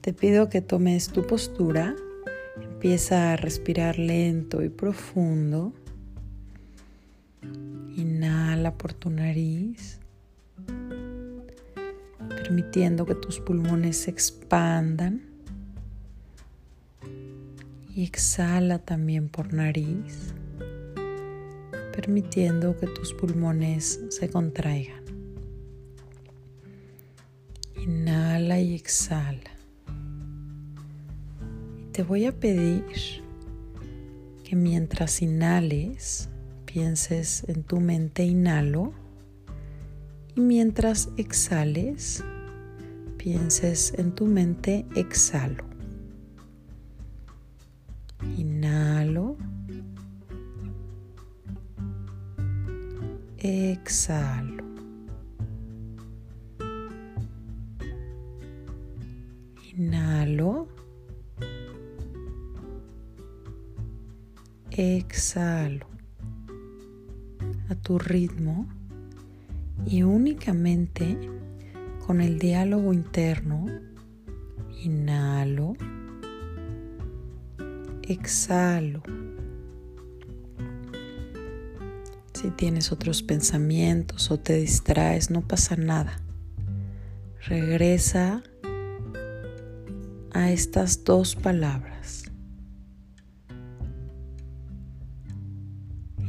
Te pido que tomes tu postura, empieza a respirar lento y profundo. Inhala por tu nariz, permitiendo que tus pulmones se expandan. Y exhala también por nariz, permitiendo que tus pulmones se contraigan. Y exhala. Te voy a pedir que mientras inhales, pienses en tu mente inhalo y mientras exhales, pienses en tu mente exhalo. Inhalo. Exhalo. Inhalo. Exhalo a tu ritmo y únicamente con el diálogo interno. Inhalo. Exhalo. Si tienes otros pensamientos o te distraes, no pasa nada. Regresa a estas dos palabras.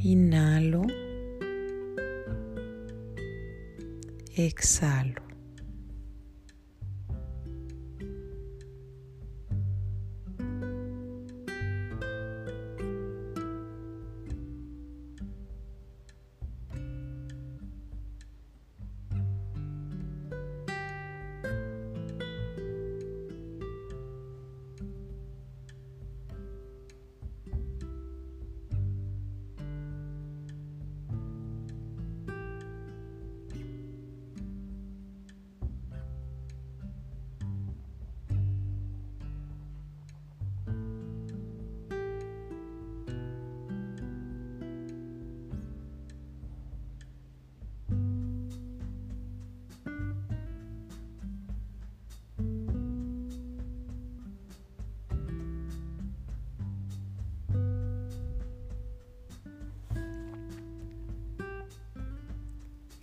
Inhalo. Exhalo.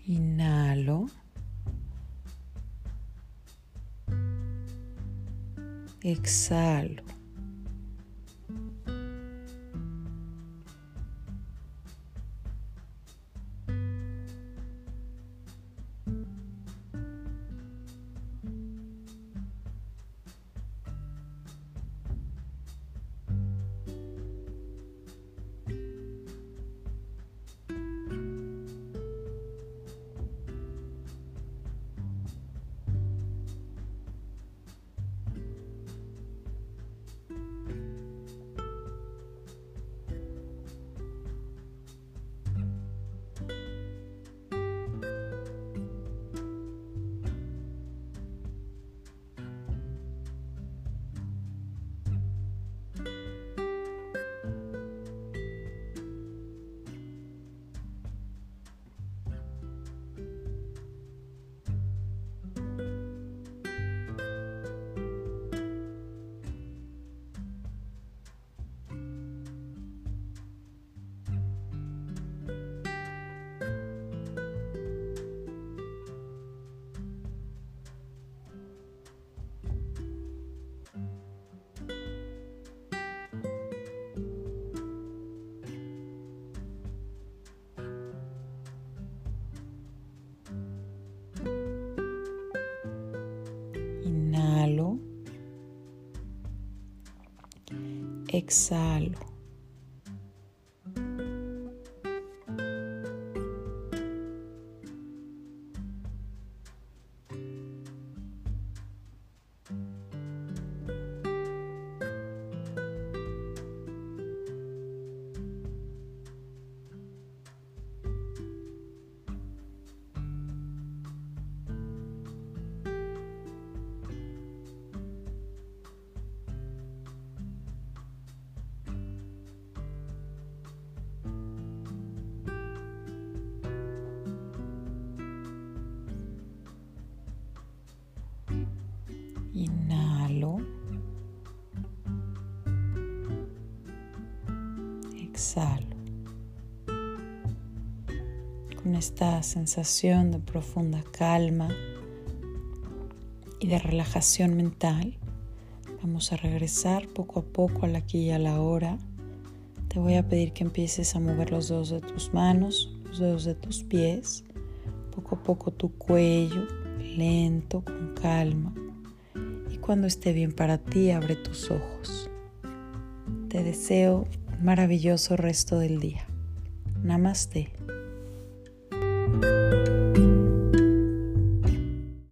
Inhalo. Exhalo. Exhalo. Inhalo. Exhalo. Con esta sensación de profunda calma y de relajación mental, vamos a regresar poco a poco al aquí y a la hora. Te voy a pedir que empieces a mover los dedos de tus manos, los dedos de tus pies, poco a poco tu cuello, lento, con calma. Cuando esté bien para ti, abre tus ojos. Te deseo un maravilloso resto del día. Namaste.